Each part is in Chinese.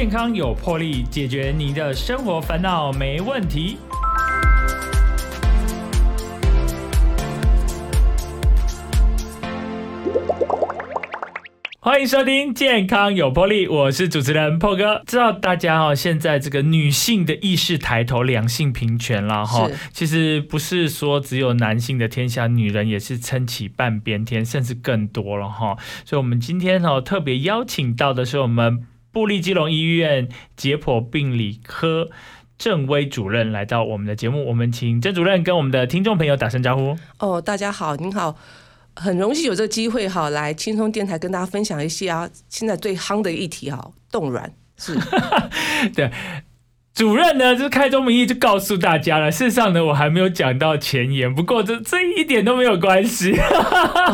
健康有魄力，解决您的生活烦恼没问题。欢迎收听《健康有魄力》，我是主持人破哥。知道大家哦，现在这个女性的意识抬头，两性平权了哈。其实不是说只有男性的天下，女人也是撑起半边天，甚至更多了哈。所以，我们今天哦特别邀请到的是我们布利基隆医院解剖病理科郑威主任来到我们的节目。我们请郑主任跟我们的听众朋友打声招呼。哦，大家好，您好。很荣幸有这个机会哈，来轻松电台跟大家分享一些啊，现在最夯的议题哈，冻卵是。对，主任呢就是开宗明义就告诉大家了。事实上呢，我还没有讲到前言，不过这这一点都没有关系，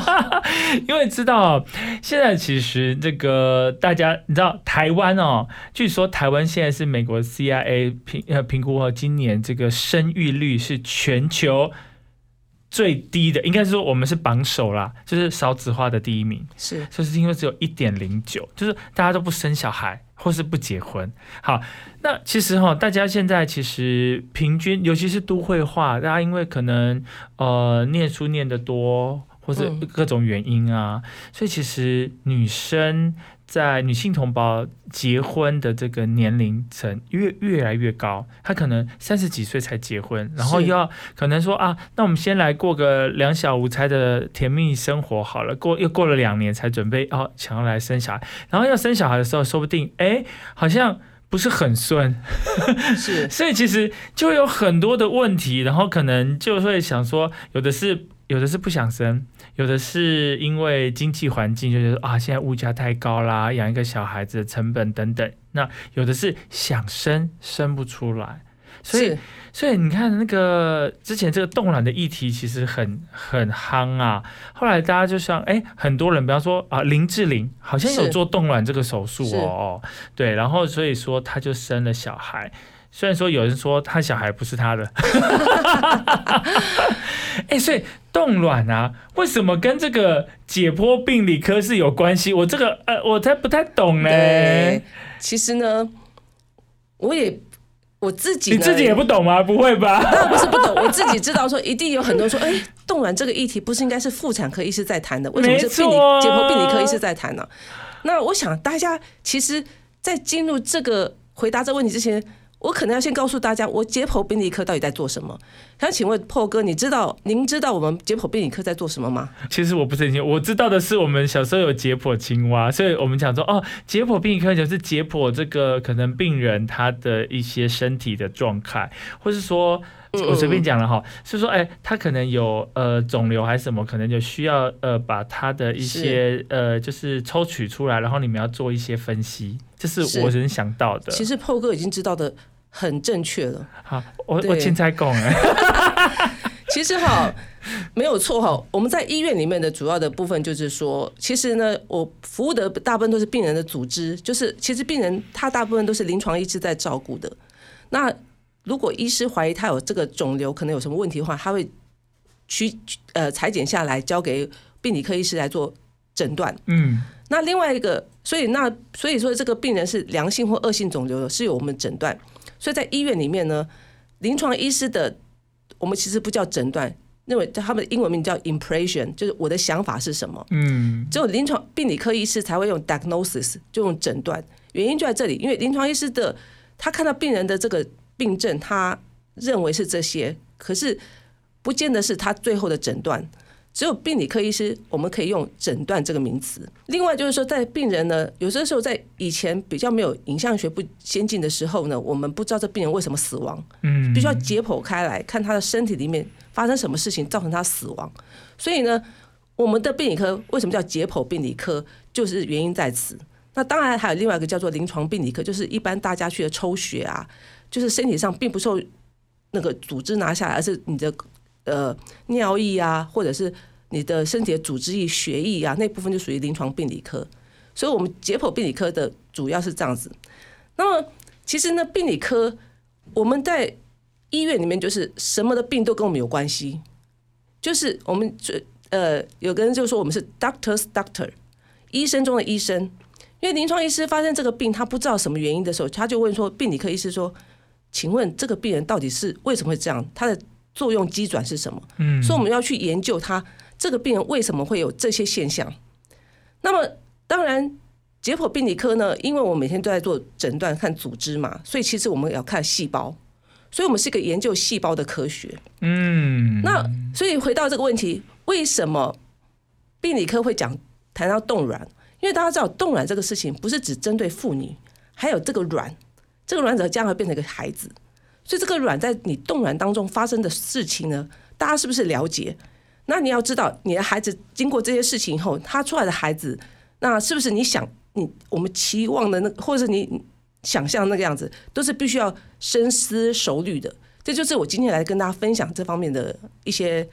因为知道现在其实这个大家你知道台湾哦，据说台湾现在是美国 CIA 评呃评估哦，今年这个生育率是全球。最低的应该是说我们是榜首啦，就是少子化的第一名，是就是因为只有一点零九，就是大家都不生小孩或是不结婚。好，那其实哈，大家现在其实平均，尤其是都会化，大家因为可能呃念书念得多，或者各种原因啊，所以其实女生。在女性同胞结婚的这个年龄层越越来越高，她可能三十几岁才结婚，然后又要可能说啊，那我们先来过个两小无猜的甜蜜生活好了，过又过了两年才准备哦，想要来生小孩，然后要生小孩的时候，说不定哎，好像不是很顺，是，所以其实就有很多的问题，然后可能就会想说，有的是。有的是不想生，有的是因为经济环境，就觉得啊，现在物价太高啦，养一个小孩子的成本等等。那有的是想生，生不出来。所以，所以你看那个之前这个冻卵的议题其实很很夯啊。后来大家就像，哎，很多人，比方说啊，林志玲好像有做冻卵这个手术哦，对，然后所以说她就生了小孩。虽然说有人说他小孩不是他的，哎，所以冻卵啊，为什么跟这个解剖病理科是有关系？我这个呃，我才不太懂呢。其实呢，我也我自己，你自己也不懂吗？不会吧？那不是不懂，我自己知道说，一定有很多说，哎，冻卵这个议题不是应该是妇产科医师在谈的？为什么是病理解剖病理科医师在谈呢？那我想大家其实，在进入这个回答这个问题之前。我可能要先告诉大家，我解剖病理科到底在做什么。想请问破哥，你知道您知道我们解剖病理科在做什么吗？其实我不是很清楚，我知道的是我们小时候有解剖青蛙，所以我们讲说哦，解剖病理科就是解剖这个可能病人他的一些身体的状态，或是说我随便讲了哈，是说哎，他可能有呃肿瘤还是什么，可能就需要呃把他的一些呃就是抽取出来，然后你们要做一些分析，这是我能想到的。其实破哥已经知道的。很正确了。好，我我现在讲哎。其实哈，没有错哈。我们在医院里面的主要的部分就是说，其实呢，我服务的大部分都是病人的组织，就是其实病人他大部分都是临床医师在照顾的。那如果医师怀疑他有这个肿瘤，可能有什么问题的话，他会取呃裁剪下来，交给病理科医师来做诊断。嗯。那另外一个，所以那所以说这个病人是良性或恶性肿瘤的，是由我们诊断。所以在医院里面呢，临床医师的我们其实不叫诊断，认为他们的英文名叫 impression，就是我的想法是什么。嗯，只有临床病理科医师才会用 diagnosis，就用诊断。原因就在这里，因为临床医师的他看到病人的这个病症，他认为是这些，可是不见得是他最后的诊断。只有病理科医师，我们可以用诊断这个名词。另外就是说，在病人呢，有些时候在以前比较没有影像学不先进的时候呢，我们不知道这病人为什么死亡，嗯，必须要解剖开来看他的身体里面发生什么事情造成他死亡。所以呢，我们的病理科为什么叫解剖病理科，就是原因在此。那当然还有另外一个叫做临床病理科，就是一般大家去的抽血啊，就是身体上并不受那个组织拿下来，而是你的。呃，尿液啊，或者是你的身体的组织液、血液啊，那部分就属于临床病理科。所以，我们解剖病理科的主要是这样子。那么，其实呢，病理科我们在医院里面就是什么的病都跟我们有关系。就是我们最呃，有个人就说我们是 doctor's doctor，医生中的医生。因为临床医师发现这个病，他不知道什么原因的时候，他就问说病理科医师说：“请问这个病人到底是为什么会这样？他的作用机转是什么？”嗯，所以我们要去研究它这个病人为什么会有这些现象。那么当然，解剖病理科呢，因为我每天都在做诊断看组织嘛，所以其实我们要看细胞，所以我们是一个研究细胞的科学。嗯，那所以回到这个问题，为什么病理科会讲谈到冻卵？因为大家知道冻卵这个事情不是只针对妇女，还有这个卵，这个卵子将来变成一个孩子，所以这个卵在你冻卵当中发生的事情呢，大家是不是了解？那你要知道，你的孩子经过这些事情以后，他出来的孩子，那是不是你想你我们期望的那，或者是你想象那个样子，都是必须要深思熟虑的。这就是我今天来跟大家分享这方面的一些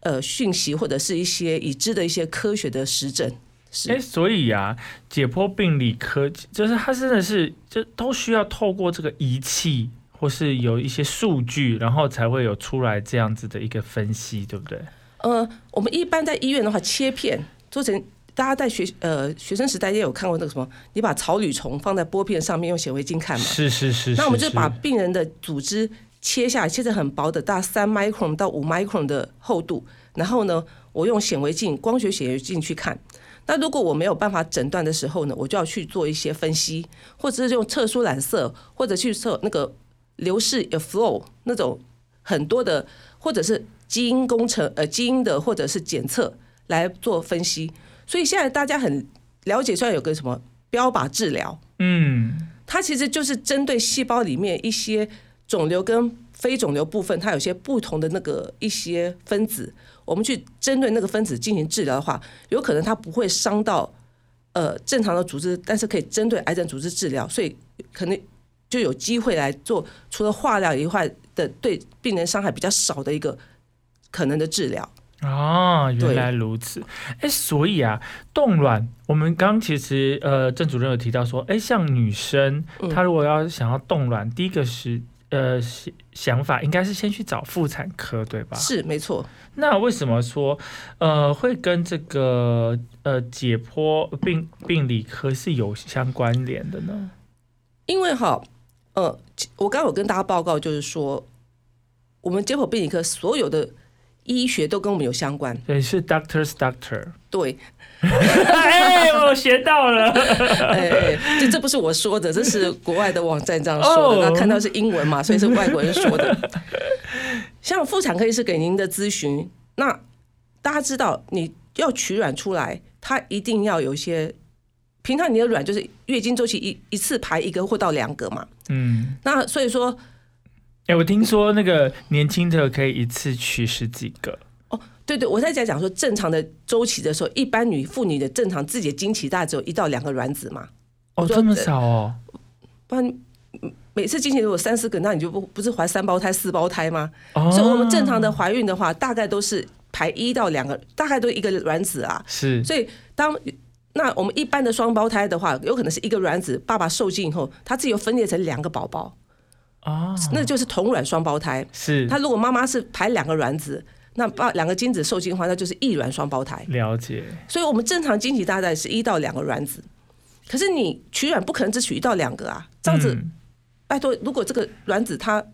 呃讯息，或者是一些已知的一些科学的实证。是哎，所以啊，解剖病理科就是它真的是就都需要透过这个仪器，或是有一些数据，然后才会有出来这样子的一个分析，对不对？呃，我们一般在医院的话，切片做成，大家在学呃学生时代也有看过那个什么，你把草履虫放在玻片上面用显微镜看嘛。是是是。那我们就把病人的组织切下来，切成很薄的，大概三 micron 到五 micron 的厚度，然后呢，我用显微镜、光学显微镜去看。那如果我没有办法诊断的时候呢，我就要去做一些分析，或者是用特殊染色，或者去测那个流式 flow 那种很多的，或者是基因工程呃基因的或者是检测来做分析。所以现在大家很了解，虽然有个什么标靶治疗，嗯，它其实就是针对细胞里面一些肿瘤跟非肿瘤部分，它有些不同的那个一些分子。我们去针对那个分子进行治疗的话，有可能它不会伤到呃正常的组织，但是可以针对癌症组织治疗，所以可能就有机会来做除了化疗以外的对病人伤害比较少的一个可能的治疗。啊，原来如此。哎，所以啊，冻卵，我们刚其实呃郑主任有提到说，哎，像女生她如果要想要冻卵，第一个是。呃，想法应该是先去找妇产科，对吧？是没错。那为什么说呃会跟这个呃解剖病病理科是有相关联的呢？因为哈，呃，我刚刚有跟大家报告，就是说我们解剖病理科所有的医学都跟我们有相关。对，是 doctor's doctor。对。哎，我学到了。哎哎，这这不是我说的，这是国外的网站这样说的。那看到是英文嘛，所以是外国人说的。像妇产科医师给您的咨询，那大家知道你要取卵出来，它一定要有一些。平常你的卵就是月经周期一一次排一个或到两个嘛。嗯。那所以说，哎，我听说那个年轻的可以一次取十几个。哦对对，我在讲讲说正常的周期的时候，一般女妇女的正常自己的经期大概只有一到两个卵子嘛。哦，这么少哦？不然每次经期如果三四个，那你就不不是怀三胞胎、四胞胎吗？所以我们正常的怀孕的话，大概都是排一到两个，大概都一个卵子啊。是。所以当那我们一般的双胞胎的话，有可能是一个卵子，爸爸受精以后，他自己又分裂成两个宝宝。啊。那就是同卵双胞胎。是。他如果妈妈是排两个卵子。那把两个精子受精的话，那就是异卵双胞胎。了解。所以，我们正常经期大概是一到两个卵子，可是你取卵不可能只取一到两个啊，这样子，拜托，如果这个卵子它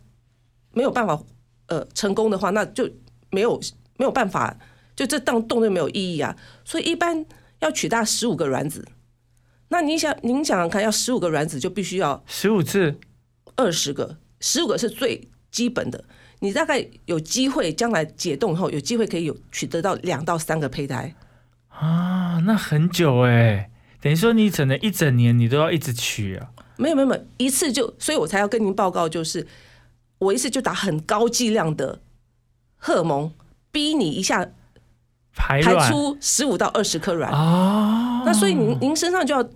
没有办法呃成功的话，那就没有没有办法，就这当动就没有意义啊。所以，一般要取大十五个卵子。那你想，您想想看，要十五个卵子就必须要十五次，二十个，十五个是最基本的。你大概有机会将来解冻后，有机会可以有取得到两到三个胚胎啊，那很久哎，等于说你整能一整年你都要一直取啊？没有没有没有，一次就，所以我才要跟您报告，就是我一次就打很高剂量的荷尔蒙，逼你一下排排出十五到二十颗卵啊，那所以您您身上就要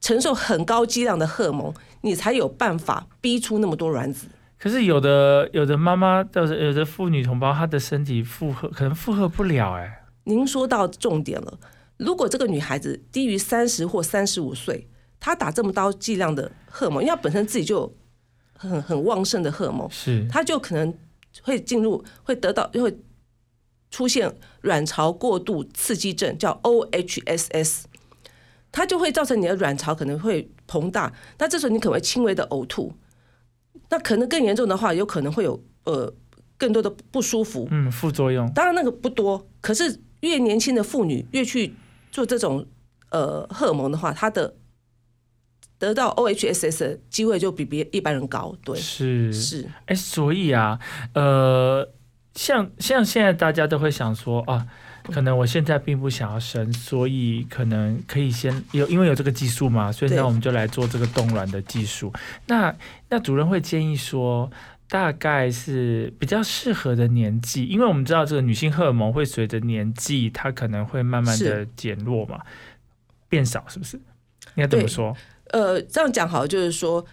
承受很高剂量的荷尔蒙，你才有办法逼出那么多卵子。可是有的有的妈妈，有的有的妇女同胞，她的身体负荷可能负荷不了哎。您说到重点了，如果这个女孩子低于三十或三十五岁，她打这么高剂量的荷尔蒙，因为她本身自己就很很旺盛的荷尔蒙，是她就可能会进入会得到会出现卵巢过度刺激症，叫 OHSS。它就会造成你的卵巢可能会膨大，那这时候你可能会轻微的呕吐，那可能更严重的话，有可能会有呃更多的不舒服。嗯，副作用。当然那个不多，可是越年轻的妇女越去做这种呃荷尔蒙的话，她的得到 OHSS 的机会就比别一般人高。对，是是，哎，所以啊，呃，像像现在大家都会想说啊。可能我现在并不想要生，所以可能可以先有，因为有这个技术嘛，所以那我们就来做这个冻卵的技术。那那主任会建议说，大概是比较适合的年纪，因为我们知道这个女性荷尔蒙会随着年纪，它可能会慢慢的减弱嘛，变少，是不是？应该怎么说？呃，这样讲好，就是说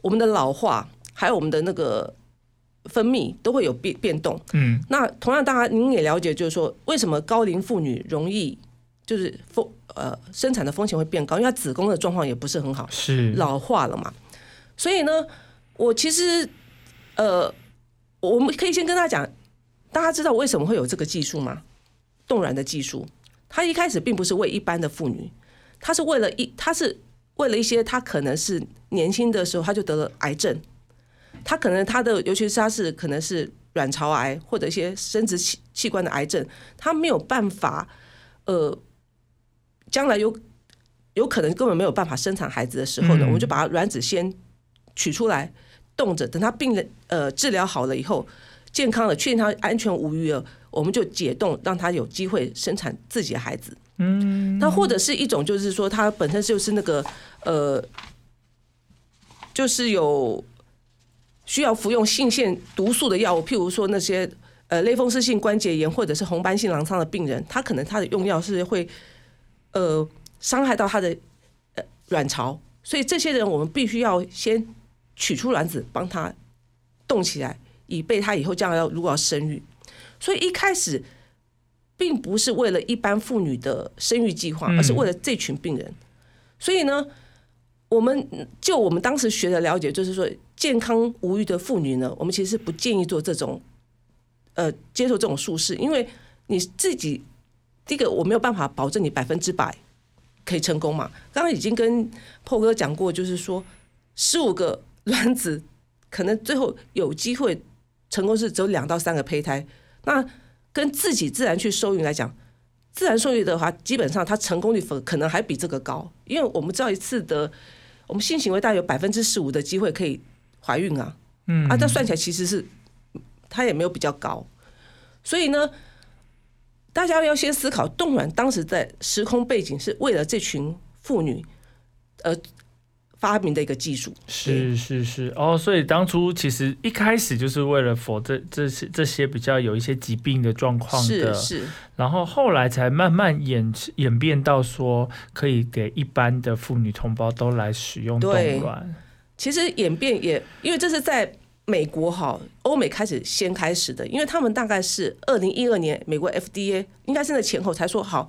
我们的老化，还有我们的那个。分泌都会有变变动，嗯，那同样，大家您也了解，就是说为什么高龄妇女容易就是风呃生产的风险会变高，因为她子宫的状况也不是很好，是老化了嘛。所以呢，我其实呃，我们可以先跟大家讲，大家知道为什么会有这个技术吗？冻卵的技术，它一开始并不是为一般的妇女，它是为了一，它是为了一些她可能是年轻的时候她就得了癌症。他可能他的，尤其是他是可能是卵巢癌或者一些生殖器器官的癌症，他没有办法，呃，将来有有可能根本没有办法生产孩子的时候呢，我们就把卵子先取出来冻着，等他病人呃治疗好了以后，健康了，确定他安全无虞了，我们就解冻，让他有机会生产自己的孩子。嗯，那或者是一种就是说，他本身就是那个呃，就是有。需要服用性腺毒素的药物，譬如说那些呃类风湿性关节炎或者是红斑性狼疮的病人，他可能他的用药是会呃伤害到他的呃卵巢，所以这些人我们必须要先取出卵子，帮他冻起来，以备他以后将来要如果要生育。所以一开始并不是为了一般妇女的生育计划，而是为了这群病人。所以呢。我们就我们当时学的了解，就是说健康无欲的妇女呢，我们其实不建议做这种，呃，接受这种术式，因为你自己第一个我没有办法保证你百分之百可以成功嘛。刚刚已经跟破哥讲过，就是说十五个卵子可能最后有机会成功是只有两到三个胚胎，那跟自己自然去受孕来讲。自然受孕的话，基本上它成功率可能还比这个高，因为我们知道一次的。我们性行为大概有百分之十五的机会可以怀孕啊，嗯啊，这算起来其实是它也没有比较高，所以呢，大家要先思考冻卵当时在时空背景是为了这群妇女，呃。发明的一个技术是是是哦，所以当初其实一开始就是为了否这这些这些比较有一些疾病的状况的，是，然后后来才慢慢演演变到说可以给一般的妇女同胞都来使用冻卵。其实演变也因为这是在美国哈，欧美开始先开始的，因为他们大概是二零一二年美国 FDA 应该是在前后才说好，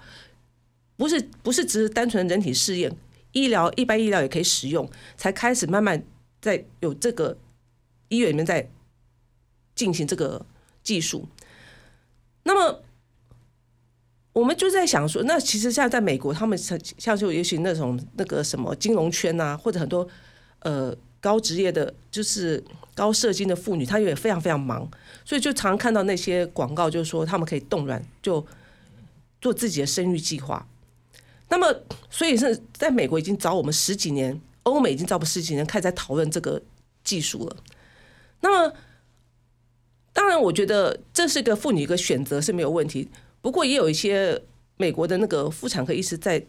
不是不是只是单纯人体试验。医疗一般医疗也可以使用，才开始慢慢在有这个医院里面在进行这个技术。那么我们就在想说，那其实像在在美国，他们像像就也许那种那个什么金融圈啊，或者很多呃高职业的，就是高社金的妇女，她也非常非常忙，所以就常看到那些广告，就是说他们可以冻卵，就做自己的生育计划。那么，所以是在美国已经找我们十几年，欧美已经找我们十几年开始在讨论这个技术了。那么，当然，我觉得这是个妇女一个选择是没有问题。不过，也有一些美国的那个妇产科医师在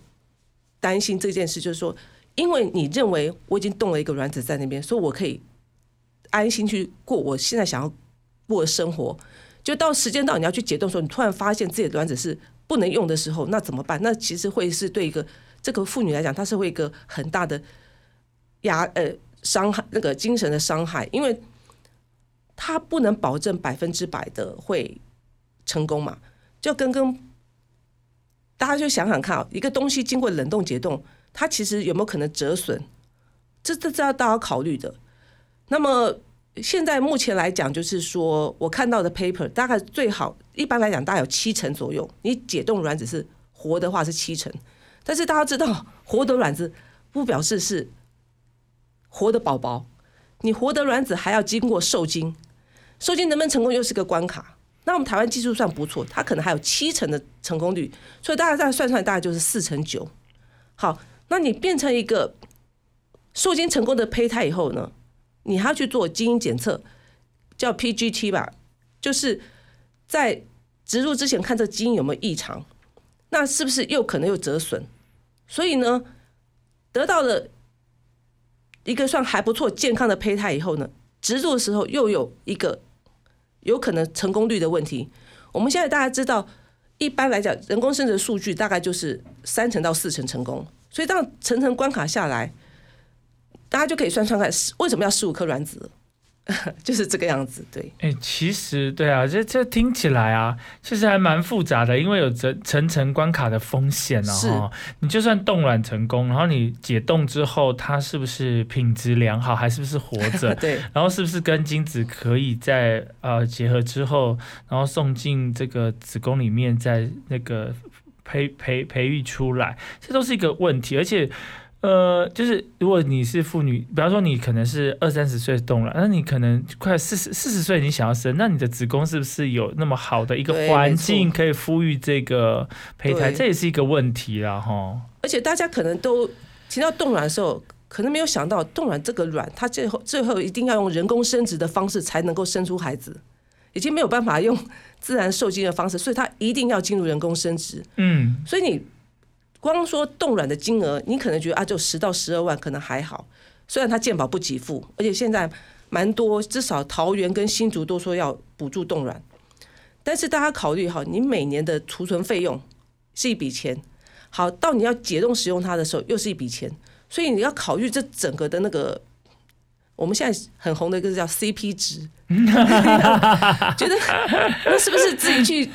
担心这件事，就是说，因为你认为我已经动了一个卵子在那边，所以我可以安心去过我现在想要过的生活。就到时间到你要去解冻的时候，你突然发现自己的卵子是。不能用的时候，那怎么办？那其实会是对一个这个妇女来讲，她是会一个很大的压呃伤害，那个精神的伤害，因为她不能保证百分之百的会成功嘛。就跟跟大家就想想看啊，一个东西经过冷冻解冻，它其实有没有可能折损？这这这要大家考虑的。那么。现在目前来讲，就是说我看到的 paper 大概最好，一般来讲大概有七成左右。你解冻卵子是活的话是七成，但是大家知道，活的卵子不表示是活的宝宝，你活的卵子还要经过受精，受精能不能成功又是个关卡。那我们台湾技术算不错，它可能还有七成的成功率，所以大家再算算，大概就是四成九。好，那你变成一个受精成功的胚胎以后呢，你还要去做基因检测，叫 PGT 吧，就是在植入之前看这基因有没有异常，那是不是又可能又折损？所以呢，得到了一个算还不错健康的胚胎以后呢，植入的时候又有一个有可能成功率的问题。我们现在大家知道，一般来讲，人工生殖数据大概就是三成到四成成功，所以当层层关卡下来，大家就可以算算看，为什么要十五颗卵子？就是这个样子，对。哎，其实对啊，这这听起来啊，其实还蛮复杂的，因为有层层层关卡的风险啊。是。你就算冻卵成功，然后你解冻之后，它是不是品质良好，还是不是活着？对。然后是不是跟精子可以在呃结合之后，然后送进这个子宫里面，在那个培培培育出来，这都是一个问题，而且。呃，就是如果你是妇女，比方说你可能是二三十岁动了，那你可能快四十四十岁，你想要生，那你的子宫是不是有那么好的一个环境可以孵育这个胚胎？这也是一个问题啦，哈。而且大家可能都提到冻卵的时候，可能没有想到冻卵这个卵，它最后最后一定要用人工生殖的方式才能够生出孩子，已经没有办法用自然受精的方式，所以它一定要进入人工生殖。嗯，所以你。光说冻卵的金额，你可能觉得啊，就十到十二万，可能还好。虽然它健保不给付，而且现在蛮多，至少桃园跟新竹都说要补助冻卵。但是大家考虑好，你每年的储存费用是一笔钱，好到你要解冻使用它的时候又是一笔钱，所以你要考虑这整个的那个，我们现在很红的一个叫 CP 值，觉得那是不是自己去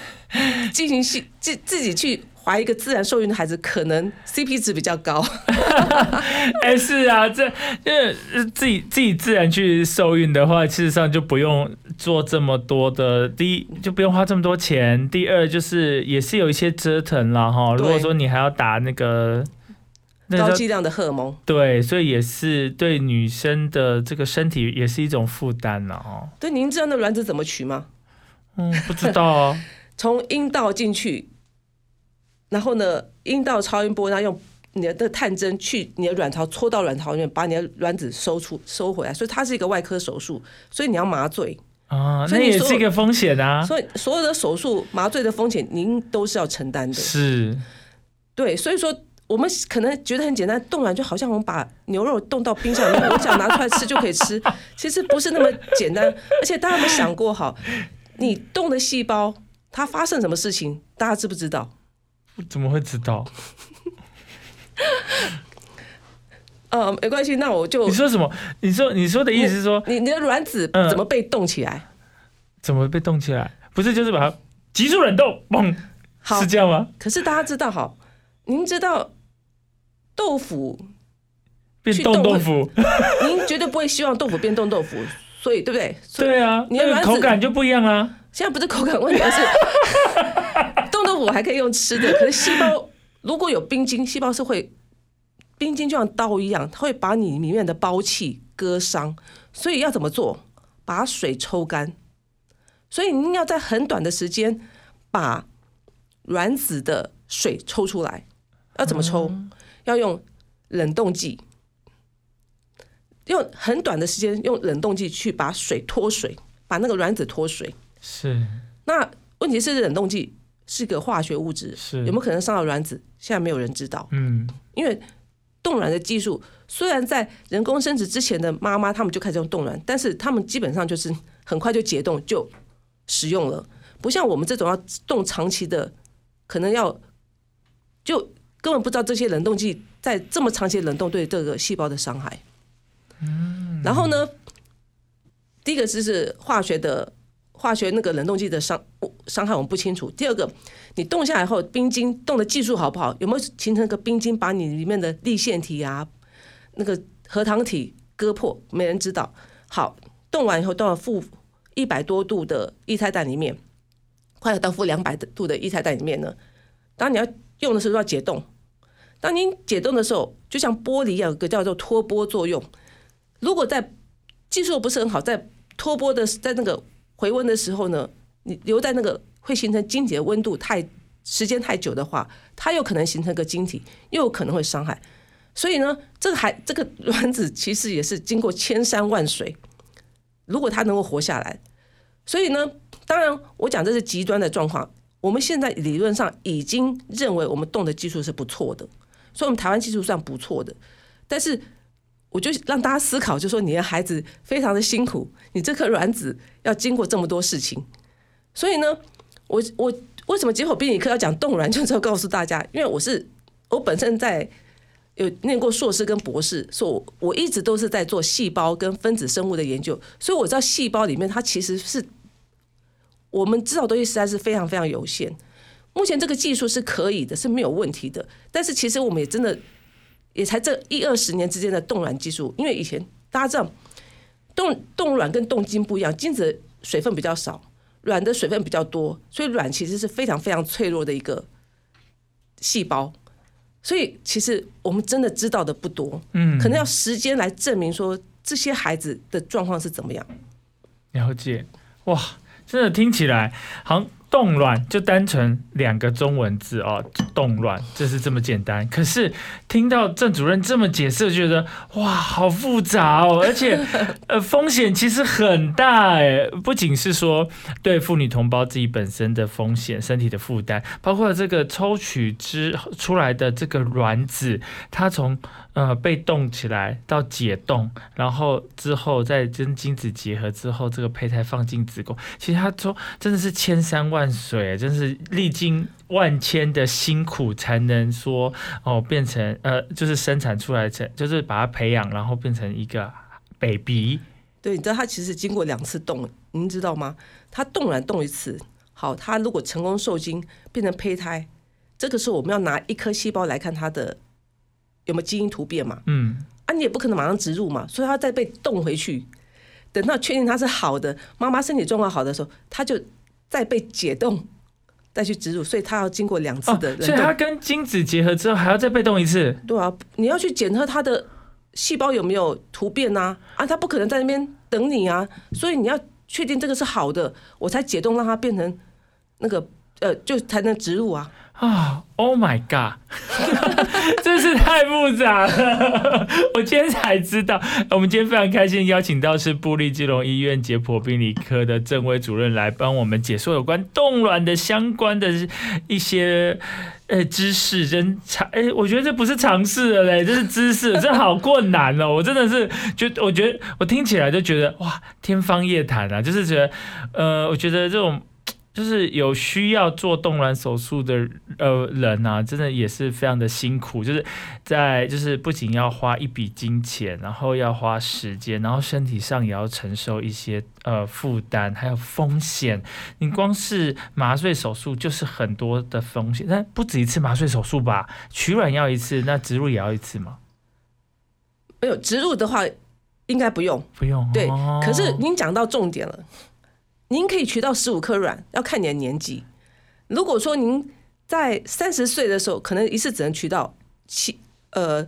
进行去自自己去？怀一个自然受孕的孩子，可能 CP 值比较高。哎，是啊，这因为自己自己自然去受孕的话，事实上就不用做这么多的。第一，就不用花这么多钱；第二，就是也是有一些折腾了哈。如果说你还要打那个高剂量的荷尔蒙，对，所以也是对女生的这个身体也是一种负担了哦。对，您知道那卵子怎么取吗？嗯，不知道啊。从阴道进去。然后呢，阴道超音波，然后用你的探针去你的卵巢戳到卵巢里面，把你的卵子收出收回来。所以它是一个外科手术，所以你要麻醉啊，那也是一个风险啊。所以所有的手术麻醉的风险，您都是要承担的。是，对，所以说我们可能觉得很简单，冻卵就好像我们把牛肉冻到冰箱里面，我想拿出来吃就可以吃，其实不是那么简单。而且大家有没有想过，哈，你冻的细胞它发生什么事情，大家知不知道？怎么会知道？呃，没关系，那我就你说什么？你说你说的意思是说，你你的卵子怎么被冻起来？怎么被冻起来？不是就是把它急速冷冻，嘣，是这样吗？可是大家知道哈，您知道豆腐变冻豆腐，您绝对不会希望豆腐变冻豆腐，所以对不对？对啊，你的卵口感就不一样啊。现在不是口感问题，而是。豆腐还可以用吃的，可是细胞 如果有冰晶，细胞是会冰晶就像刀一样，它会把你里面的胞器割伤。所以要怎么做？把水抽干。所以你要在很短的时间把卵子的水抽出来。要怎么抽？要用冷冻剂，用很短的时间用冷冻剂去把水脱水，把那个卵子脱水。是。那问题是冷冻剂。是个化学物质，是有没有可能伤到卵子？现在没有人知道。嗯，因为冻卵的技术虽然在人工生殖之前的妈妈他们就开始用冻卵，但是他们基本上就是很快就解冻就使用了，不像我们这种要冻长期的，可能要就根本不知道这些冷冻剂在这么长期冷冻对这个细胞的伤害。嗯，然后呢，第一个就是化学的。化学那个冷冻剂的伤伤害我们不清楚。第二个，你冻下来后，冰晶冻的技术好不好？有没有形成个冰晶把你里面的立腺体啊、那个核糖体割破？没人知道。好，冻完以后，冻到负一百多度的液态氮里面，快要到负两百度的液态氮里面呢。当你要用的时候要解冻，当您解冻的时候，就像玻璃一样，有个叫做脱波作用。如果在技术不是很好，在脱波的在那个回温的时候呢，你留在那个会形成晶体的温度太时间太久的话，它有可能形成个晶体，又有可能会伤害。所以呢，这个还这个卵子其实也是经过千山万水，如果它能够活下来，所以呢，当然我讲这是极端的状况。我们现在理论上已经认为我们冻的技术是不错的，所以我们台湾技术算不错的。但是我就让大家思考，就说你的孩子非常的辛苦，你这颗卵子要经过这么多事情，所以呢，我我为什么解剖病理科要讲冻卵，就是要告诉大家，因为我是我本身在。有念过硕士跟博士，所以我一直都是在做细胞跟分子生物的研究，所以我知道细胞里面它其实是我们知道东西实在是非常非常有限。目前这个技术是可以的，是没有问题的。但是其实我们也真的也才这一二十年之间的冻卵技术，因为以前大家知道冻冻卵跟冻精不一样，精子水分比较少，卵的水分比较多，所以卵其实是非常非常脆弱的一个细胞。所以其实我们真的知道的不多，嗯，可能要时间来证明说这些孩子的状况是怎么样。了解，哇，真的听起来好像。冻卵就单纯两个中文字哦，冻卵就是这么简单。可是听到郑主任这么解释，觉得哇，好复杂哦，而且呃风险其实很大哎，不仅是说对妇女同胞自己本身的风险、身体的负担，包括这个抽取之出来的这个卵子，它从。呃，被冻起来到解冻，然后之后再跟精子结合之后，这个胚胎放进子宫，其实他说真的是千山万水，真是历经万千的辛苦才能说哦变成呃，就是生产出来成，就是把它培养，然后变成一个 baby。对，你知道他其实经过两次冻，您知道吗？他冻卵冻一次，好，他如果成功受精变成胚胎，这个时候我们要拿一颗细胞来看它的。有没有基因突变嘛？嗯，啊，你也不可能马上植入嘛，所以它再被冻回去，等到确定它是好的，妈妈身体状况好的时候，它就再被解冻，再去植入，所以它要经过两次的。所以它跟精子结合之后还要再被冻一次。对啊，你要去检测它的细胞有没有突变呐？啊，它不可能在那边等你啊，所以你要确定这个是好的，我才解冻让它变成那个呃，就才能植入啊。啊，Oh my God，真是太复杂了。我今天才知道，我们今天非常开心邀请到是布利基隆医院解剖病理科的郑威主任来帮我们解说有关冻卵的相关的一些呃知识，真尝哎，我觉得这不是尝试了嘞，这是知识，这好困难哦。我真的是觉，我觉得我听起来就觉得哇，天方夜谭啊，就是觉得呃，我觉得这种。就是有需要做冻卵手术的呃人啊，真的也是非常的辛苦。就是在就是不仅要花一笔金钱，然后要花时间，然后身体上也要承受一些呃负担，还有风险。你光是麻醉手术就是很多的风险，但不止一次麻醉手术吧？取卵要一次，那植入也要一次吗？没有植入的话，应该不用，不用。对，可是您讲到重点了。您可以取到十五颗卵，要看你的年纪。如果说您在三十岁的时候，可能一次只能取到七呃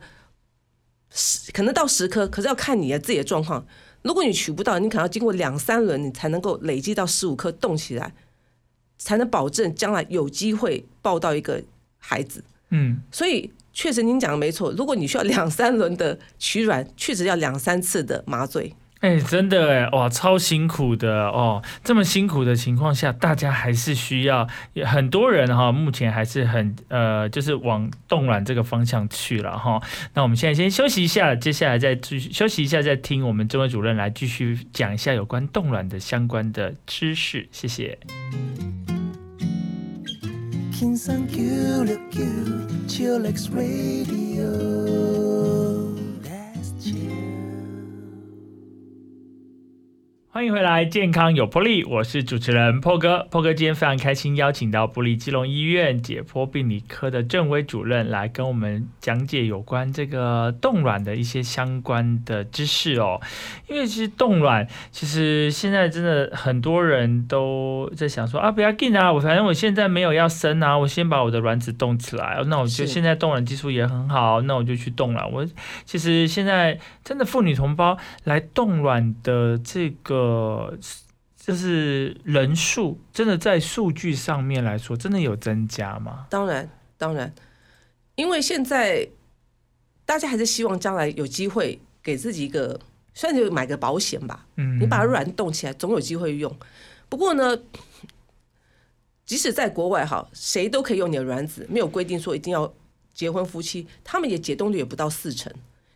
十，可能到十颗，可是要看你的自己的状况。如果你取不到，你可能要经过两三轮，你才能够累积到十五颗动起来，才能保证将来有机会抱到一个孩子。嗯，所以确实您讲的没错。如果你需要两三轮的取卵，确实要两三次的麻醉。哎，真的哎，哇，超辛苦的哦！这么辛苦的情况下，大家还是需要很多人哈，目前还是很呃，就是往冻卵这个方向去了哈。那我们现在先休息一下，接下来再继续休息一下，再听我们这位主任来继续讲一下有关冻卵的相关的知识。谢谢。欢迎回来，健康有魄力，我是主持人破哥。破哥今天非常开心，邀请到布里基隆医院解剖病理科的郑威主任来跟我们讲解有关这个冻卵的一些相关的知识哦。因为其实冻卵，其实现在真的很多人都在想说啊，不要紧啊，我反正我现在没有要生啊，我先把我的卵子冻起来，那我就现在冻卵技术也很好，那我就去冻了。我其实现在真的妇女同胞来冻卵的这个。呃，就是人数真的在数据上面来说，真的有增加吗？当然，当然，因为现在大家还是希望将来有机会给自己一个，算是买个保险吧。嗯，你把它软冻起来，总有机会用。不过呢，即使在国外哈，谁都可以用你的卵子，没有规定说一定要结婚夫妻，他们也解冻率也不到四成。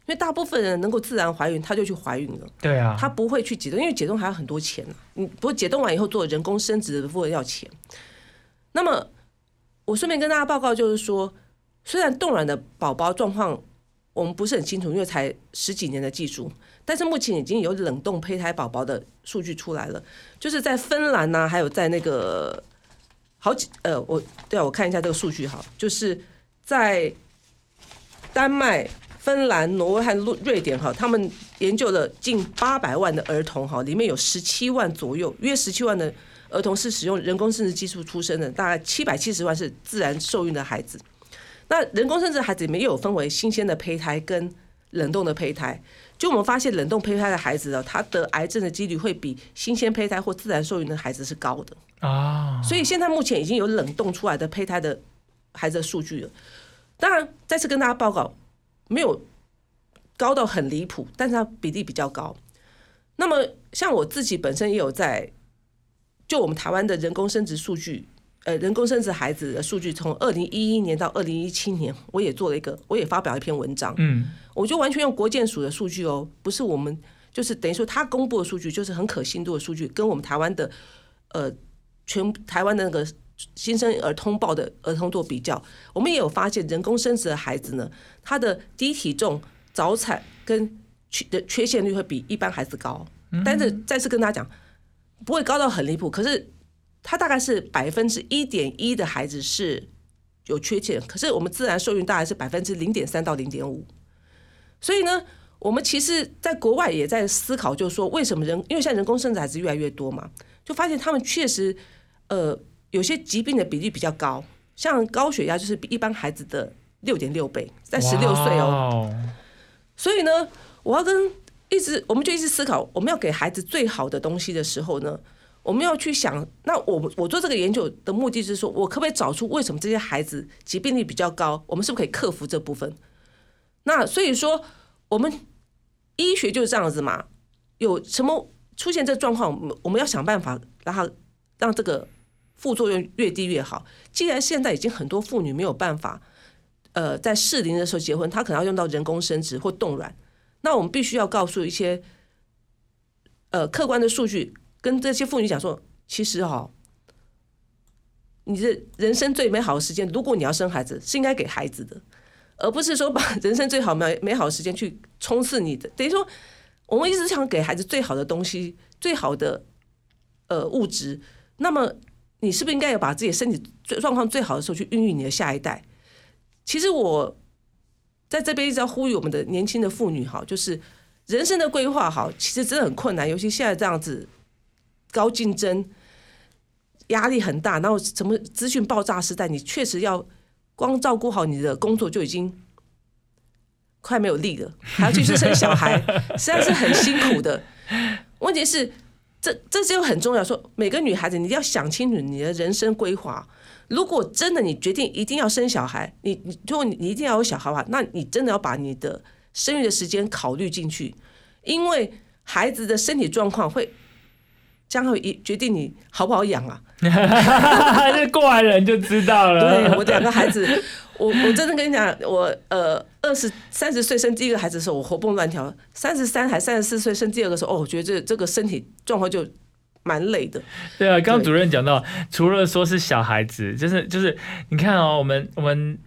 因为大部分人能够自然怀孕，他就去怀孕了。对啊，他不会去解冻，因为解冻还要很多钱呢你不过解冻完以后做人工生殖的部分要钱。那么我顺便跟大家报告，就是说，虽然冻卵的宝宝状况我们不是很清楚，因为才十几年的技术，但是目前已经有冷冻胚胎宝宝的数据出来了。就是在芬兰呐，还有在那个好几呃，我对啊，我看一下这个数据哈，就是在丹麦。芬兰、挪威和瑞瑞典哈，他们研究了近八百万的儿童哈，里面有十七万左右，约十七万的儿童是使用人工生殖技术出生的，大概七百七十万是自然受孕的孩子。那人工生殖孩子里面又有分为新鲜的胚胎跟冷冻的胚胎，就我们发现冷冻胚胎的孩子呢，他得癌症的几率会比新鲜胚胎或自然受孕的孩子是高的啊。所以现在目前已经有冷冻出来的胚胎的孩子的数据了。当然，再次跟大家报告。没有高到很离谱，但是它比例比较高。那么像我自己本身也有在，就我们台湾的人工生殖数据，呃，人工生殖孩子的数据，从二零一一年到二零一七年，我也做了一个，我也发表一篇文章。嗯，我就完全用国建署的数据哦，不是我们，就是等于说他公布的数据，就是很可信度的数据，跟我们台湾的，呃，全台湾的那个。新生儿通报的儿童做比较，我们也有发现，人工生殖的孩子呢，他的低体重、早产跟缺的缺陷率会比一般孩子高。但是再次跟大家讲，不会高到很离谱，可是他大概是百分之一点一的孩子是有缺陷，可是我们自然受孕大概是百分之零点三到零点五。所以呢，我们其实在国外也在思考，就是说为什么人，因为现在人工生殖孩子越来越多嘛，就发现他们确实，呃。有些疾病的比例比较高，像高血压就是比一般孩子的六点六倍，在十六岁哦。所以呢，我要跟一直，我们就一直思考，我们要给孩子最好的东西的时候呢，我们要去想，那我我做这个研究的目的是说，我可不可以找出为什么这些孩子疾病率比较高？我们是不是可以克服这部分？那所以说，我们医学就是这样子嘛，有什么出现这状况，我们要想办法让他让这个。副作用越低越好。既然现在已经很多妇女没有办法，呃，在适龄的时候结婚，她可能要用到人工生殖或冻卵，那我们必须要告诉一些，呃，客观的数据，跟这些妇女讲说，其实哈，你的人生最美好的时间，如果你要生孩子，是应该给孩子的，而不是说把 人生最好美美好的时间去冲刺你的。等于说，我们一直想给孩子最好的东西，最好的呃物质，那么。你是不是应该要把自己身体状况最好的时候去孕育你的下一代？其实我在这边一直要呼吁我们的年轻的妇女，哈，就是人生的规划，哈，其实真的很困难，尤其现在这样子高竞争、压力很大，然后什么资讯爆炸时代，你确实要光照顾好你的工作就已经快没有力了，还要继续生小孩，实在是很辛苦的。问题是。这这就很重要，说每个女孩子，你一定要想清楚你的人生规划。如果真的你决定一定要生小孩，你你如果你一定要有小孩的话，那你真的要把你的生育的时间考虑进去，因为孩子的身体状况会将会一决定你好不好养啊。这过来人就知道了。对我两个孩子。我我真的跟你讲，我呃二十三十岁生第一个孩子的时候，我活蹦乱跳；三十三还三十四岁生第二个时候，哦，我觉得这这个身体状况就蛮累的。对啊，刚刚主任讲到，除了说是小孩子，就是就是你看哦，我们我们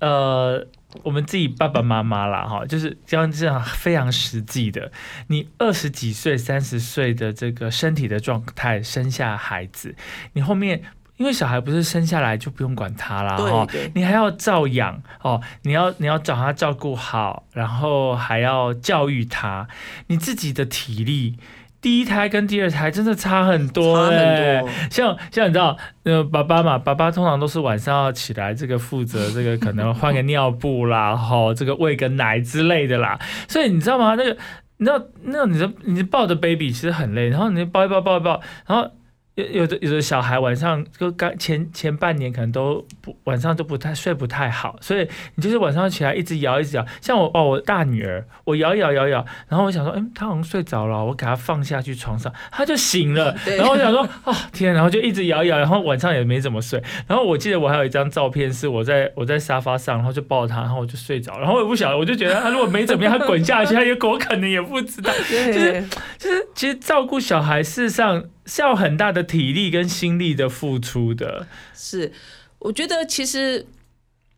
呃，我们自己爸爸妈妈啦，哈，就是这样这样非常实际的。你二十几岁、三十岁的这个身体的状态生下孩子，你后面因为小孩不是生下来就不用管他啦，哈，你还要照养哦，你要你要找他照顾好，然后还要教育他，你自己的体力。第一胎跟第二胎真的差很多，哎，像像你知道，呃，爸爸嘛，爸爸通常都是晚上要起来，这个负责这个可能换个尿布啦，哈，这个喂个奶之类的啦，所以你知道吗？那个，你知道，那你的你抱着 baby 其实很累，然后你抱一抱抱一抱，然后。有有的有的小孩晚上就刚前前半年可能都不晚上都不太睡不太好，所以你就是晚上起来一直摇一直摇。像我哦，我大女儿，我摇一摇摇摇，然后我想说，嗯，她好像睡着了，我给她放下去床上，她就醒了。然后我想说，哦天，然后就一直摇一摇，然后晚上也没怎么睡。然后我记得我还有一张照片，是我在我在沙发上，然后就抱她，然后我就睡着。然后我也不晓得，我就觉得她如果没怎么样，她滚下去，她也我可能也不知道。就是就是其实照顾小孩，事实上。是要很大的体力跟心力的付出的。是，我觉得其实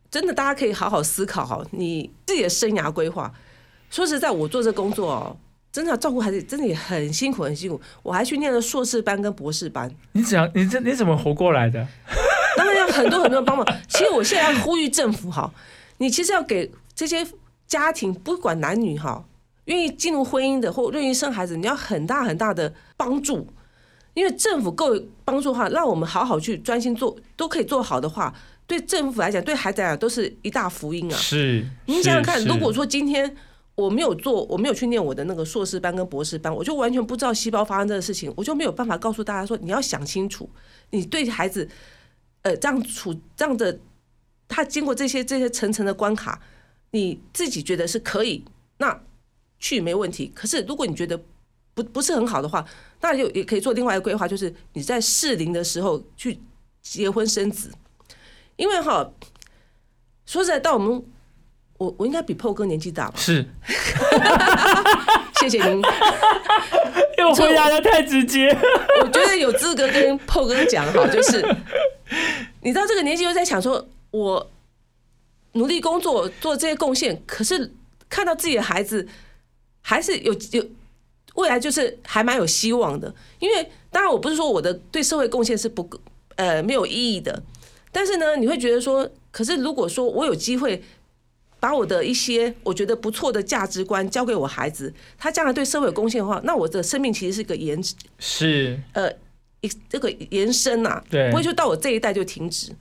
真的大家可以好好思考哈，你自己的生涯规划。说实在，我做这工作哦，真的照顾孩子，真的也很辛苦，很辛苦。我还去念了硕士班跟博士班。你怎样？你这你怎么活过来的？当然要很多很多人帮忙。其实我现在要呼吁政府哈，你其实要给这些家庭，不管男女哈，愿意进入婚姻的或愿意生孩子，你要很大很大的帮助。因为政府够帮助的话，让我们好好去专心做，都可以做好的话，对政府来讲，对孩子来讲都是一大福音啊。是，你想想看，如果说今天我没有做，我没有去念我的那个硕士班跟博士班，我就完全不知道细胞发生这个事情，我就没有办法告诉大家说，你要想清楚，你对孩子，呃，这样处这样的，他经过这些这些层层的关卡，你自己觉得是可以，那去没问题。可是如果你觉得，不不是很好的话，那就也可以做另外一个规划，就是你在适龄的时候去结婚生子，因为哈，说实在，到我们我我应该比 PO 哥年纪大吧？是，谢谢您。因为我回答的太直接，我觉得有资格跟 PO 哥讲哈，就是你到这个年纪又在想说，我努力工作做这些贡献，可是看到自己的孩子还是有有。未来就是还蛮有希望的，因为当然我不是说我的对社会贡献是不呃没有意义的，但是呢，你会觉得说，可是如果说我有机会把我的一些我觉得不错的价值观交给我孩子，他将来对社会有贡献的话，那我的生命其实是个延是。呃一这个延伸呐，对，不会说到我这一代就停止，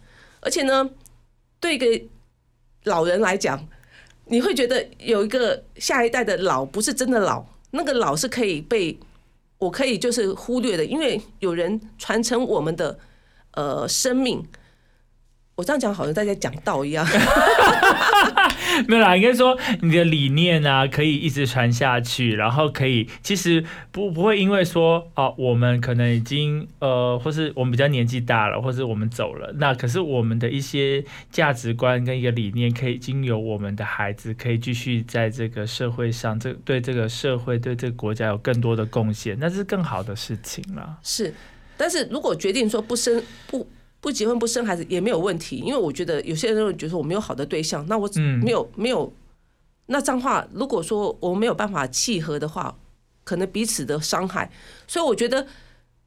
而且呢，对一个老人来讲，你会觉得有一个下一代的老不是真的老。那个老是可以被，我可以就是忽略的，因为有人传承我们的呃生命。我这样讲好像大家讲道一样，没有啦，应该说你的理念啊，可以一直传下去，然后可以其实不不会因为说哦，我们可能已经呃，或是我们比较年纪大了，或是我们走了，那可是我们的一些价值观跟一个理念，可以经由我们的孩子，可以继续在这个社会上，这对这个社会对这个国家有更多的贡献，那是更好的事情了。是，但是如果决定说不生不。不结婚不生孩子也没有问题，因为我觉得有些人会觉得我没有好的对象，那我没有没有，那这样话，如果说我们没有办法契合的话，可能彼此的伤害。所以我觉得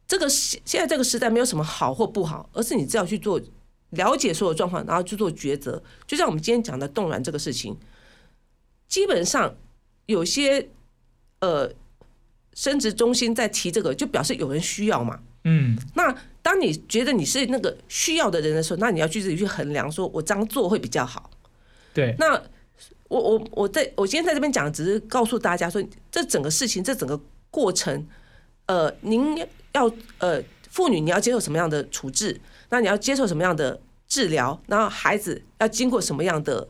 这个现在这个时代没有什么好或不好，而是你只要去做了解所有状况，然后去做抉择。就像我们今天讲的冻卵这个事情，基本上有些呃生殖中心在提这个，就表示有人需要嘛。嗯，那。当你觉得你是那个需要的人的时候，那你要去自己去衡量，说我这样做会比较好。对。那我我我在我今天在这边讲，只是告诉大家说，这整个事情，这整个过程，呃，您要呃，妇女你要接受什么样的处置？那你要接受什么样的治疗？然后孩子要经过什么样的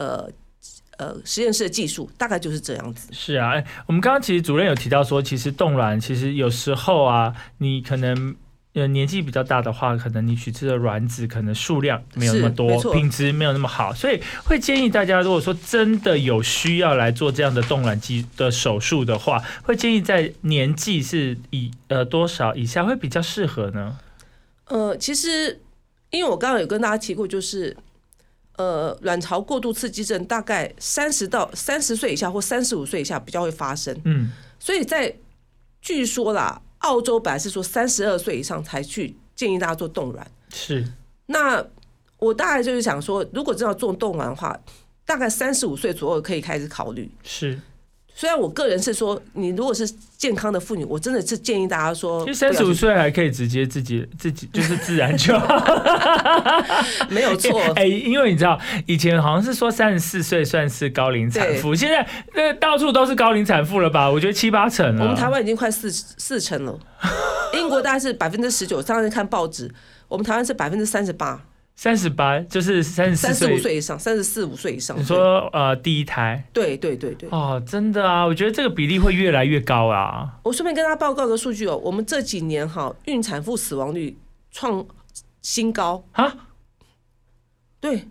呃呃实验室的技术？大概就是这样子。是啊，我们刚刚其实主任有提到说，其实冻卵其实有时候啊，你可能。呃，年纪比较大的话，可能你取出的卵子可能数量没有那么多，品质没有那么好，所以会建议大家，如果说真的有需要来做这样的冻卵机的手术的话，会建议在年纪是以呃多少以下会比较适合呢？呃，其实因为我刚刚有跟大家提过，就是呃卵巢过度刺激症大概三十到三十岁以下或三十五岁以下比较会发生，嗯，所以在据说啦，澳洲本来是说三十二岁以上才去建议大家做冻卵。是那我大概就是想说，如果真要做冻卵的话，大概三十五岁左右可以开始考虑。是，虽然我个人是说，你如果是健康的妇女，我真的是建议大家说，其实三十五岁还可以直接自己自己就是自然就好。没有错，哎、因为你知道以前好像是说三十四岁算是高龄产妇，现在那到处都是高龄产妇了吧？我觉得七八成了。我们台湾已经快四四成了，英国大概是百分之十九。上次看报纸，我们台湾是百分之三十八，三十八就是三十三十五岁。以上，三十四五岁以上。你说呃第一胎对对对对，哦，真的啊，我觉得这个比例会越来越高啊。我顺便跟大家报告个数据哦，我们这几年哈孕产妇死亡率创新高。啊，对，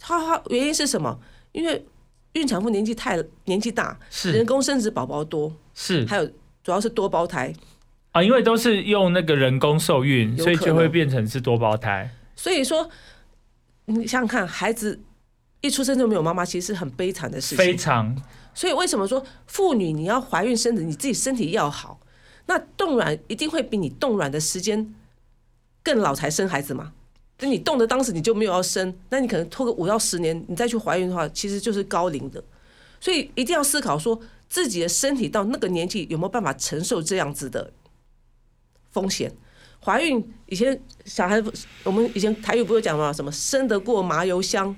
它它原因是什么？因为孕产妇年纪太年纪大，是人工生殖宝宝多，是还有主要是多胞胎，啊，因为都是用那个人工受孕，所以就会变成是多胞胎。所以说你想想看，孩子一出生就没有妈妈，其实是很悲惨的事情非情。常所以为什么说妇女你要怀孕生子，你自己身体要好，那冻卵一定会比你冻卵的时间更老才生孩子嘛？那你冻的当时你就没有要生，那你可能拖个五到十年，你再去怀孕的话，其实就是高龄的。所以一定要思考说自己的身体到那个年纪有没有办法承受这样子的风险。怀孕以前小孩，我们以前台语不是讲嘛？什么生得过麻油香，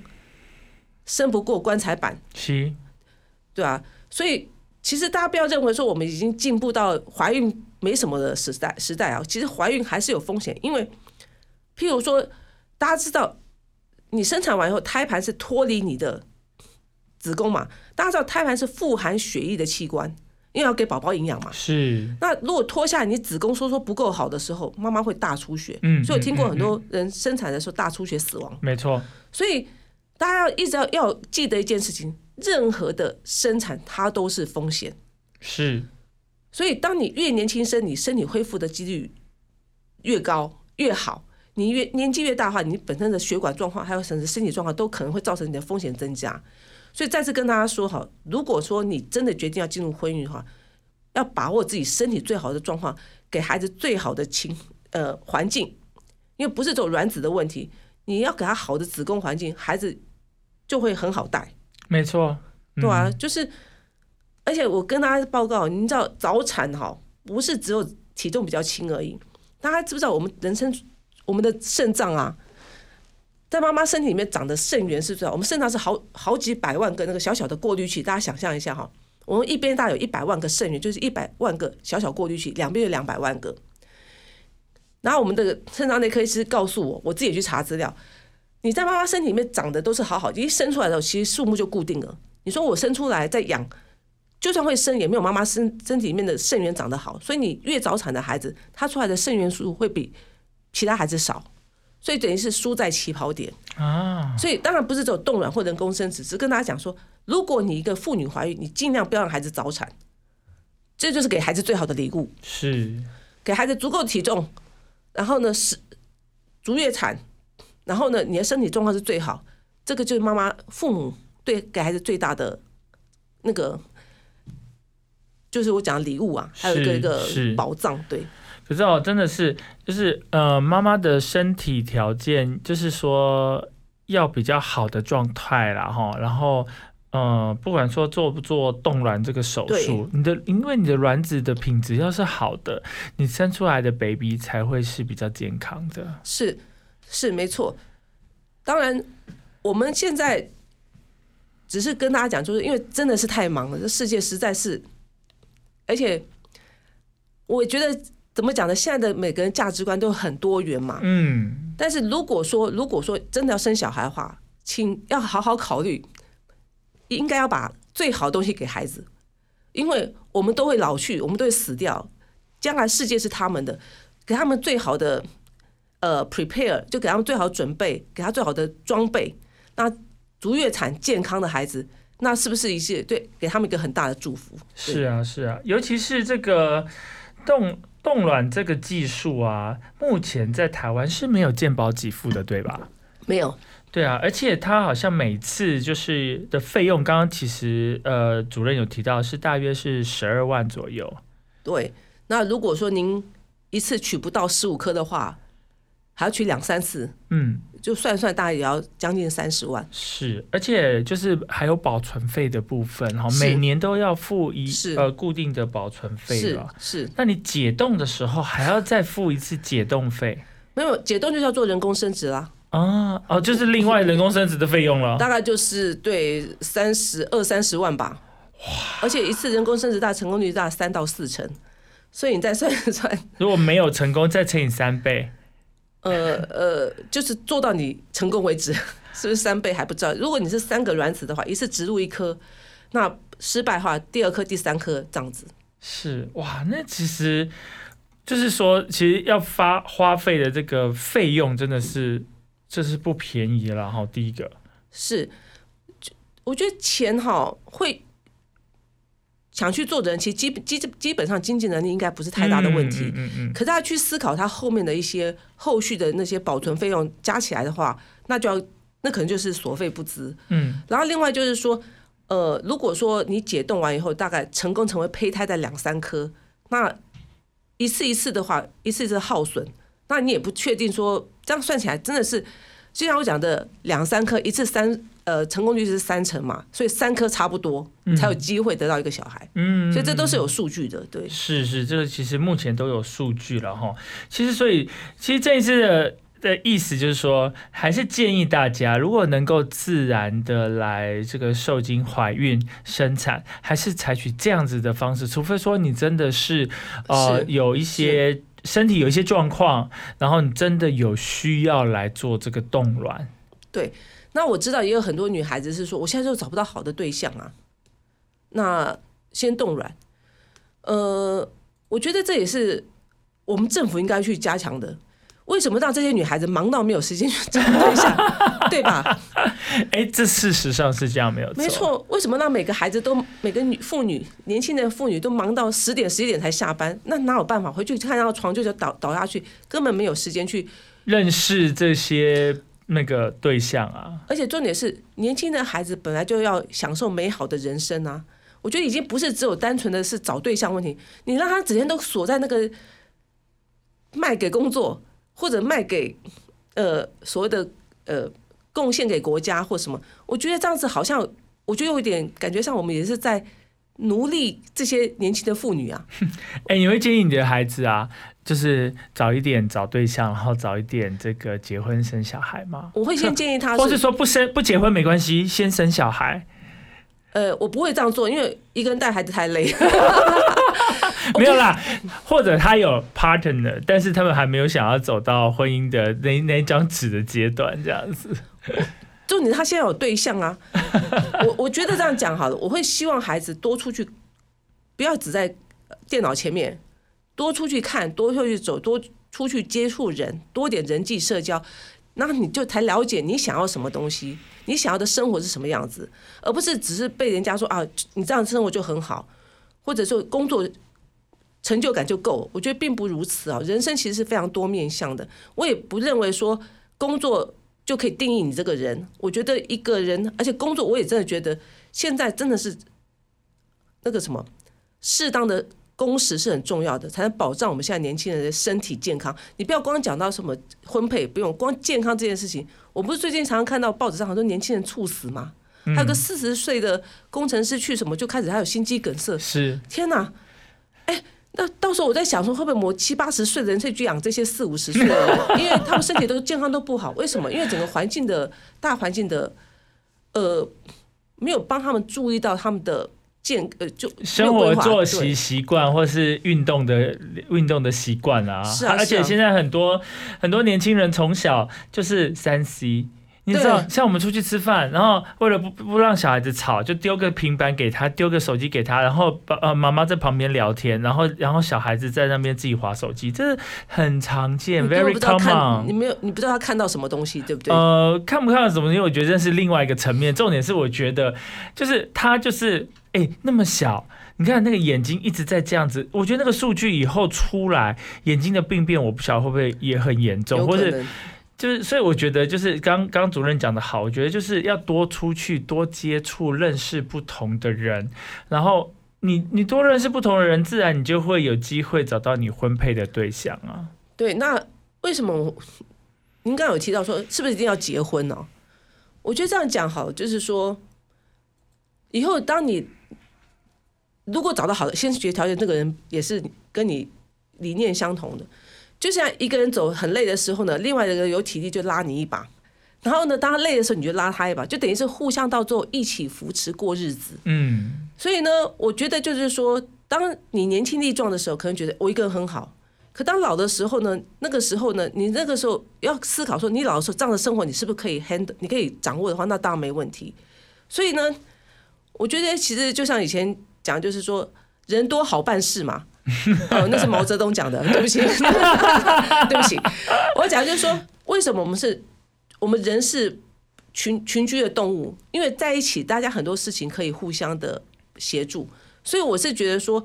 生不过棺材板。是对啊，所以其实大家不要认为说我们已经进步到怀孕没什么的时代时代啊，其实怀孕还是有风险，因为譬如说大家知道，你生产完以后胎盘是脱离你的子宫嘛，大家知道胎盘是富含血液的器官，因为要给宝宝营养嘛。是那如果脱下来，你子宫收缩不够好的时候，妈妈会大出血。嗯所以我听过嗯很多人生产的时候大出血死亡。没错，所以大家要一直要要记得一件事情：任何的生产它都是风险。是所以当你越年轻生，你身体恢复的几率越高越好。你越年纪越大的话，你本身的血管状况还有甚至身体状况都可能会造成你的风险增加。所以再次跟大家说好，如果说你真的决定要进入婚姻的话，要把握自己身体最好的状况，给孩子最好的情呃环境，因为不是走卵子的问题，你要给他好的子宫环境，孩子就会很好带。没错，嗯对啊，就是，而且我跟大家报告，你知道早产哈，不是只有体重比较轻而已。大家知不知道我们人生我们的肾脏啊，在妈妈身体里面长的肾源是最好，我们肾脏是好好几百万个那个小小的过滤器，大家想象一下哈，我们一边大概有一百万个肾源，就是一百万个小小过滤器，两边有两百万个。然后我们的肾脏内科医师告诉我，我自己去查资料，你在妈妈身体里面长得都是好好，一生出来的时候，其实数目就固定了。你说我生出来再养，就算会生，也没有妈妈身身体里面的肾源长得好。所以你越早产的孩子，他出来的肾源数会比其他孩子少，所以等于是输在起跑点。啊，所以当然不是只有冻卵或人工生殖，只是跟大家讲说，如果你一个妇女怀孕，你尽量不要让孩子早产，这就是给孩子最好的礼物，是。给孩子足够的体重，然后呢是足月产，然后呢你的身体状况是最好，这个就是妈妈父母对给孩子最大的那个，就是我讲的礼物啊，还有一个一个宝藏，对。可是哦，真的是，就是呃，妈妈的身体条件，就是说要比较好的状态啦，哈。然后，呃，不管说做不做冻卵这个手术，你的因为你的卵子的品质要是好的，你生出来的 baby 才会是比较健康的。是是没错。当然，我们现在只是跟大家讲，就是因为真的是太忙了，这世界实在是，而且我觉得怎么讲呢？现在的每个人价值观都很多元嘛。嗯，但是如果说如果说真的要生小孩的话，请要好好考虑，应该要把最好的东西给孩子，因为我们都会老去，我们都会死掉，将来世界是他们的，给他们最好的呃 prepare，就给他们最好的准备，给他最好的装备，那足月产健康的孩子，那是不是一些对给他们一个很大的祝福？是啊，是啊，尤其是这个冻冻卵这个技术啊，目前在台湾是没有健保给付的，对吧？没有，对啊，而且它好像每次就是的费用，刚刚其实呃主任有提到是大约是十二万左右。对，那如果说您一次取不到十五颗的话，还要取两三次，嗯，就算算大概也要将近三十万。是，而且就是还有保存费的部分哈，每年都要付一是呃固定的保存费是了。是，那你解冻的时候还要再付一次解冻费没有解冻就叫做人工生殖啦，啊？哦，就是另外人工生殖的费用了。大概就是对三十二三十万吧。哇而且一次人工生殖大概成功率大概三到四成，所以你再算一算，如果没有成功，再乘以三倍。呃呃，就是做到你成功为止，是不是三倍还不知道？如果你是三个卵子的话，一次植入一颗，那失败的话，第二颗、第三颗这样子。是哇，那其实就是说，其实要发花费的这个费用真的是这是不便宜了哈。第一个，是，就我觉得钱哈会想去做的人，其实基基基本上经济能力应该不是太大的问题。嗯嗯嗯可是他去思考他后面的一些后续的那些保存费用加起来的话，那就要那可能就是所费不赀。嗯然后另外就是说，呃，如果说你解冻完以后，大概成功成为胚胎的两三颗，那一次一次的话，一次一次耗损，那你也不确定说这样算起来真的是，就像我讲的两三颗，一次三呃成功率是三成嘛，所以三颗差不多才有机会得到一个小孩，嗯，所以这都是有数据的，对。是是，这个其实目前都有数据了哈。其实，所以其实这一次的的意思就是说，还是建议大家，如果能够自然的来这个受精、怀孕、生产，还是采取这样子的方式，除非说你真的是呃有一些身体有一些状况，然后你真的有需要来做这个冻卵。对那我知道也有很多女孩子是说，我现在就找不到好的对象啊，那先冻卵。呃，我觉得这也是我们政府应该去加强的。为什么让这些女孩子忙到没有时间去找对象，对吧？哎，这事实上是这样，没有错。没错，为什么让每个孩子都每个女妇女年轻的妇女都忙到十点十一点才下班？那哪有办法回去看到床就就倒倒下去，根本没有时间去认识这些那个对象啊。而且重点是，年轻的孩子本来就要享受美好的人生啊！我觉得已经不是只有单纯的是找对象问题，你让他整天都锁在那个卖给工作，或者卖给呃所谓的呃贡献给国家或什么，我觉得这样子好像，我觉得有一点感觉上我们也是在奴隶这些年轻的妇女啊。哎、你会建议你的孩子啊，就是早一点找对象，然后早一点这个结婚生小孩吗？我会先建议他 或是说不生不结婚没关系，先生小孩？呃，我不会这样做，因为一个人带孩子太累。没有啦，或者他有 partner，但是他们还没有想要走到婚姻的那那张纸的阶段，这样子。重点是他现在有对象啊。我我觉得这样讲好了，我会希望孩子多出去，不要只在电脑前面，多出去看，多出去走，多出去接触人，多点人际社交，那你就才了解你想要什么东西，你想要的生活是什么样子，而不是只是被人家说啊，你这样生活就很好，或者说工作。成就感就够，我觉得并不如此啊！人生其实是非常多面向的，我也不认为说工作就可以定义你这个人。我觉得一个人，而且工作，我也真的觉得现在真的是那个什么，适当的工时是很重要的，才能保障我们现在年轻人的身体健康。你不要光讲到什么婚配，不用光健康这件事情。我不是最近常常看到报纸上很多年轻人猝死吗？还有个四十岁的工程师去什么就开始还有心肌梗塞，是天哪！哎，那到时候我在想说，会不会我七八十岁的人去养这些四五十岁的人，因为他们身体都健康都不好，为什么？因为整个环境的大环境的呃，没有帮他们注意到他们的健呃就生活作息习惯，或是运动的运动的习惯啊。是啊而且现在很多很多年轻人从小就是三 C。你知道，像我们出去吃饭，然后为了不不让小孩子吵，就丢个平板给他，丢个手机给他，然后爸呃妈妈在旁边聊天，然后然后小孩子在那边自己划手机，这是很常见，very 不知道看，common 你。没有你不知道他看到什么东西，对不对？呃，看不看到什么？东西我觉得这是另外一个层面。重点是，我觉得就是他就是哎、那么小，你看那个眼睛一直在这样子。我觉得那个数据以后出来，眼睛的病变，我不晓得会不会也很严重，或者就是，所以我觉得就是刚刚主任讲的好，我觉得就是要多出去，多接触，认识不同的人，然后你你多认识不同的人，自然你就会有机会找到你婚配的对象啊。对，那为什么我您刚有提到说，是不是一定要结婚呢、我觉得这样讲好，就是说，以后当你如果找到好的先决条件，这个人也是跟你理念相同的，就像一个人走很累的时候呢，另外一个人有体力就拉你一把，然后呢，当他累的时候，你就拉他一把，就等于是互相到最后一起扶持过日子。嗯，所以呢，我觉得就是说，当你年轻力壮的时候，可能觉得我一个人很好。可当老的时候呢，那个时候呢，你那个时候要思考说，你老的时候这样的生活，你是不是可以 handle，你可以掌握的话，那当然没问题。所以呢，我觉得其实就像以前讲，就是说人多好办事嘛。哦，那是毛泽东讲的，对不起，对不起。我讲就是说，为什么我们是，我们人是群群居的动物，因为在一起，大家很多事情可以互相的协助，所以我是觉得说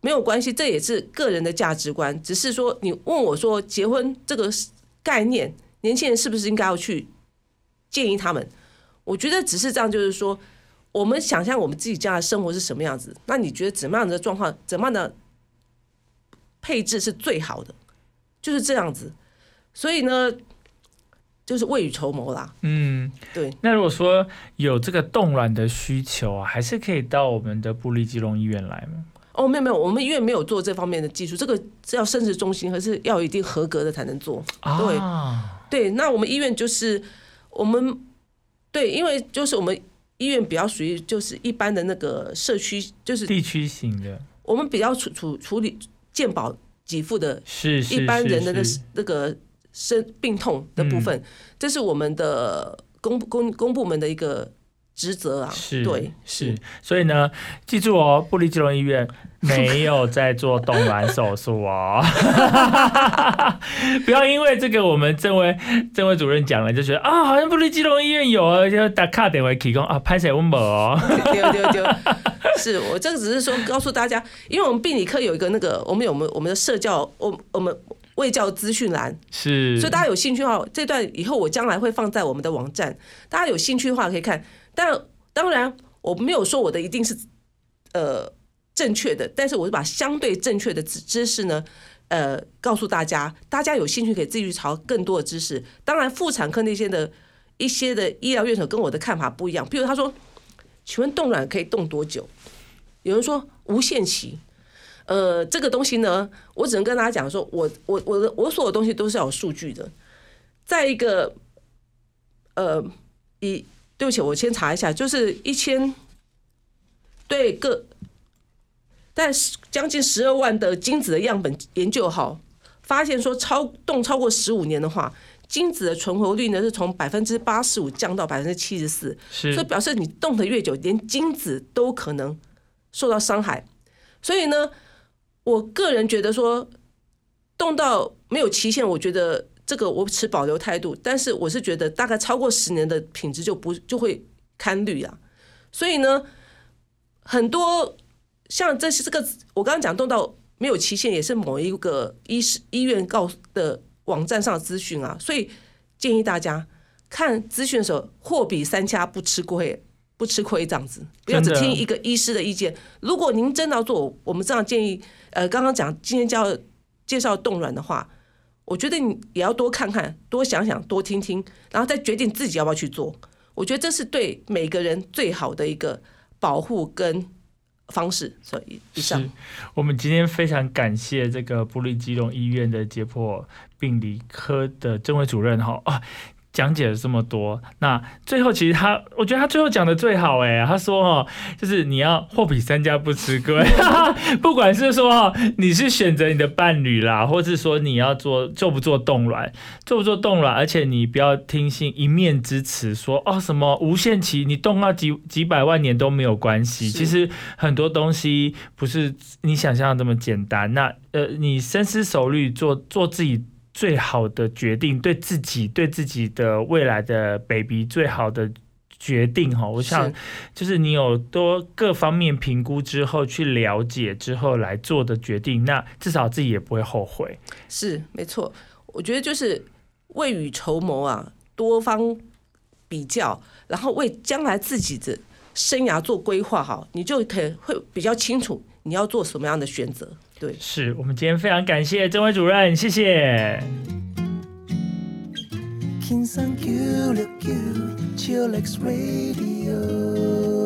没有关系，这也是个人的价值观。只是说，你问我说结婚这个概念，年轻人是不是应该要去建议他们？我觉得只是这样，就是说，我们想象我们自己家的生活是什么样子，那你觉得怎么样的状况，怎么样的配置是最好的？就是这样子。所以呢，就是未雨绸缪啦。嗯，对，那如果说有这个冻卵的需求啊，还是可以到我们的布利基隆医院来吗？哦，没有没有，我们医院没有做这方面的技术，这个是要生殖中心，还是要有一定合格的才能做。对啊，对，那我们医院就是我们对，因为就是我们医院比较属于就是一般的那个社区，就是地区型的，我们比较处处处理健保给付的是是一般人的那是。那个生病痛的部分，这是我们的公公公部门的一个职责啊。是，对，是，所以呢，记住哦，布利基隆医院 没有在做冻卵手术哦，不要因为这个我们政委政委主任讲了，就觉得啊，好像布利基隆医院有啊，就打卡点为提供啊，拍谁问我哦，丢丢丢，是我这个只是说告诉大家，因为我们病理科有一个那个，我们有我们我们的社教，我我们卫教资讯栏，是，所以大家有兴趣的话，这段以后我将来会放在我们的网站，大家有兴趣的话可以看。但当然，我没有说我的一定是呃正确的，但是我是把相对正确的知知识呢，呃，告诉大家，大家有兴趣可以自己去查更多的知识。当然，妇产科那些的一些的医疗院所跟我的看法不一样，譬如他说，请问冻卵可以冻多久？有人说无限期。呃，这个东西呢，我只能跟大家讲说，我我我的我所有东西都是要有数据的。再一个，呃，以对不起，我先查一下，就是一千对个，但是将近十二万的精子的样本研究好，发现说超冻超过十五年的话，精子的存活率呢是从百分之八十五降到百分之七十四，所以表示你冻得越久，连精子都可能受到伤害。所以呢，我个人觉得说，冻到没有期限，我觉得这个我持保留态度。但是我是觉得大概超过十年的品质就不就会堪虑啊。所以呢，很多像这是这个我刚刚讲动到没有期限，也是某一个医师医院告的网站上的资讯啊。所以建议大家看资讯的时候，货比三家不吃亏。不吃亏这样子，不要只听一个医师的意见。如果您真的要做，我们这样建议，呃，刚刚讲今天教介绍冻卵的话，我觉得你也要多看看、多想想、多听听，然后再决定自己要不要去做。我觉得这是对每个人最好的一个保护跟方式。所以以上，我们今天非常感谢这个布利基隆医院的解剖病理科的郑伟主任哈啊。讲解了这么多，那最后其实他，我觉得他最后讲的最好哎，他说哦，就是你要货比三家不吃亏，不管是说哦，你是选择你的伴侣啦，或是说你要做做不做冻卵，做不做冻卵，而且你不要听信一面之词说哦什么无限期，你冻到几几百万年都没有关系，其实很多东西不是你想象的这么简单。那呃，你深思熟虑做做自己。最好的决定对自己对自己的未来的 baby 最好的决定哈我想就是你有多各方面评估之后去了解之后来做的决定那至少自己也不会后悔。是没错我觉得就是未雨绸缪啊多方比较然后为将来自己的生涯做规划哈你就可会比较清楚你要做什么样的选择。对，是我们今天非常感谢郑伟主任，谢谢。King San Q，Chillax Radio。